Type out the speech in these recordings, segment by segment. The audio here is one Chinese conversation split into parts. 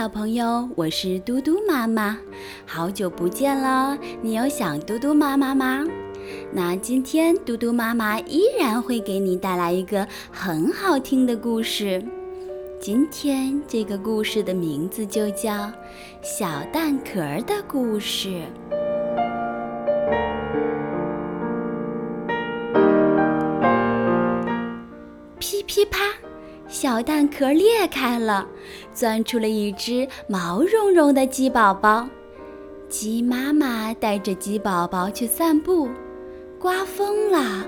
小朋友，我是嘟嘟妈妈，好久不见了。你有想嘟嘟妈妈吗？那今天嘟嘟妈妈依然会给你带来一个很好听的故事。今天这个故事的名字就叫《小蛋壳的故事》。噼噼啪。小蛋壳裂开了，钻出了一只毛茸茸的鸡宝宝。鸡妈妈带着鸡宝宝去散步，刮风了，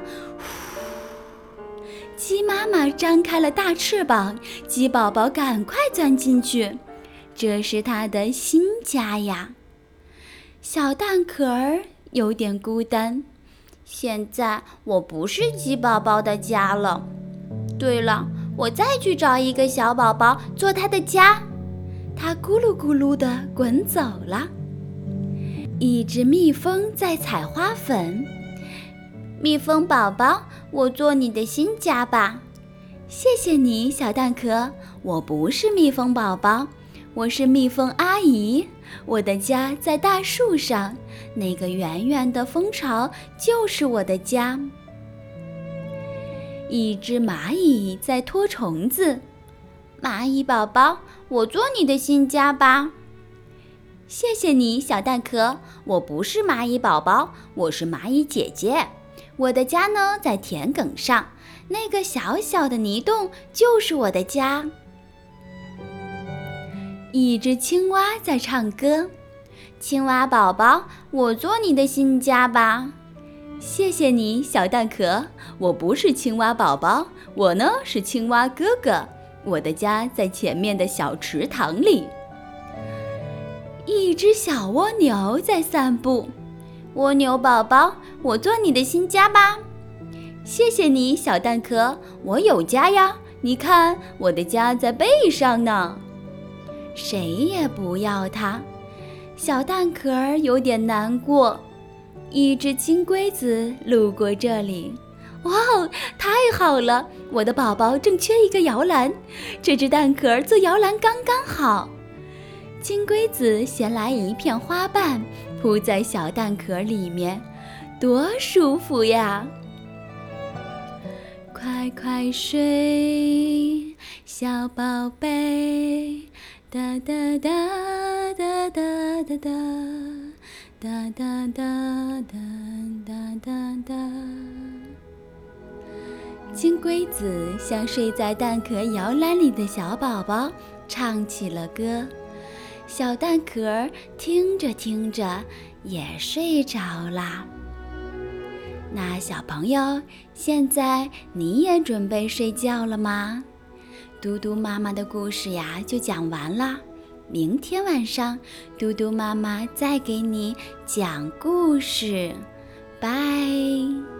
鸡妈妈张开了大翅膀，鸡宝宝赶快钻进去，这是它的新家呀。小蛋壳儿有点孤单，现在我不是鸡宝宝的家了。对了。我再去找一个小宝宝做他的家，它咕噜咕噜地滚走了。一只蜜蜂在采花粉，蜜蜂宝宝，我做你的新家吧。谢谢你，小蛋壳。我不是蜜蜂宝宝，我是蜜蜂阿姨。我的家在大树上，那个圆圆的蜂巢就是我的家。一只蚂蚁在拖虫子，蚂蚁宝宝，我做你的新家吧。谢谢你，小蛋壳。我不是蚂蚁宝宝，我是蚂蚁姐姐。我的家呢，在田埂上，那个小小的泥洞就是我的家。一只青蛙在唱歌，青蛙宝宝，我做你的新家吧。谢谢你，小蛋壳。我不是青蛙宝宝，我呢是青蛙哥哥。我的家在前面的小池塘里。一只小蜗牛在散步，蜗牛宝宝，我做你的新家吧。谢谢你，小蛋壳。我有家呀，你看我的家在背上呢。谁也不要它，小蛋壳有点难过。一只金龟子路过这里，哇哦，太好了！我的宝宝正缺一个摇篮，这只蛋壳做摇篮刚刚好。金龟子衔来一片花瓣，铺在小蛋壳里面，多舒服呀！快快睡，小宝贝，哒哒哒哒哒哒哒。哒哒哒哒哒哒哒，金龟子向睡在蛋壳摇篮里的小宝宝唱起了歌，小蛋壳听着听着也睡着啦。那小朋友，现在你也准备睡觉了吗？嘟嘟妈妈的故事呀，就讲完啦。明天晚上，嘟嘟妈妈再给你讲故事，拜。